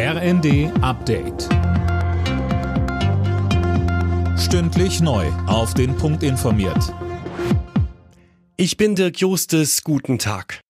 RND Update. Stündlich neu. Auf den Punkt informiert. Ich bin Dirk Justes. Guten Tag.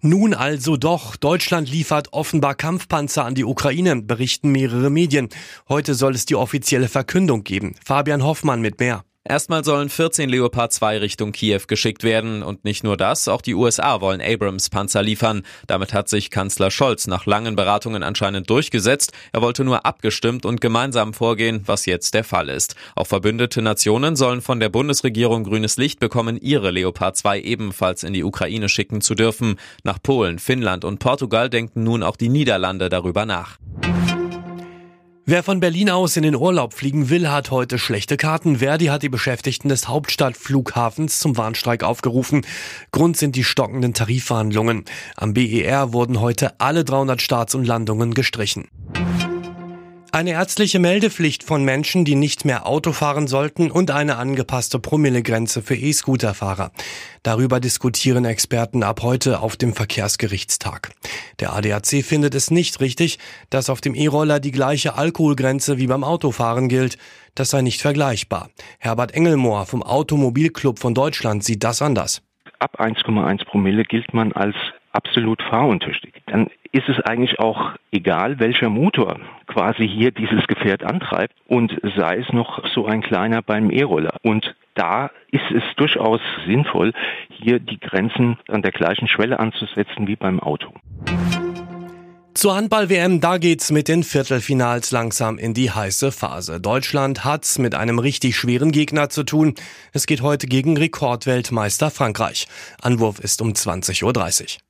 Nun also doch. Deutschland liefert offenbar Kampfpanzer an die Ukraine, berichten mehrere Medien. Heute soll es die offizielle Verkündung geben. Fabian Hoffmann mit mehr. Erstmal sollen 14 Leopard 2 Richtung Kiew geschickt werden. Und nicht nur das, auch die USA wollen Abrams-Panzer liefern. Damit hat sich Kanzler Scholz nach langen Beratungen anscheinend durchgesetzt. Er wollte nur abgestimmt und gemeinsam vorgehen, was jetzt der Fall ist. Auch verbündete Nationen sollen von der Bundesregierung grünes Licht bekommen, ihre Leopard 2 ebenfalls in die Ukraine schicken zu dürfen. Nach Polen, Finnland und Portugal denken nun auch die Niederlande darüber nach. Wer von Berlin aus in den Urlaub fliegen will, hat heute schlechte Karten. Verdi hat die Beschäftigten des Hauptstadtflughafens zum Warnstreik aufgerufen. Grund sind die stockenden Tarifverhandlungen. Am BER wurden heute alle 300 Starts und Landungen gestrichen. Eine ärztliche Meldepflicht von Menschen, die nicht mehr Auto fahren sollten und eine angepasste Promillegrenze für E-Scooter-Fahrer. Darüber diskutieren Experten ab heute auf dem Verkehrsgerichtstag. Der ADAC findet es nicht richtig, dass auf dem E-Roller die gleiche Alkoholgrenze wie beim Autofahren gilt. Das sei nicht vergleichbar. Herbert Engelmohr vom Automobilclub von Deutschland sieht das anders. Ab 1,1 Promille gilt man als absolut fahruntüchtig. Dann ist es eigentlich auch egal, welcher Motor quasi hier dieses Gefährt antreibt und sei es noch so ein kleiner beim E-Roller. Und da ist es durchaus sinnvoll, hier die Grenzen an der gleichen Schwelle anzusetzen wie beim Auto. Zur Handball-WM, da geht's mit den Viertelfinals langsam in die heiße Phase. Deutschland hat's mit einem richtig schweren Gegner zu tun. Es geht heute gegen Rekordweltmeister Frankreich. Anwurf ist um 20.30 Uhr.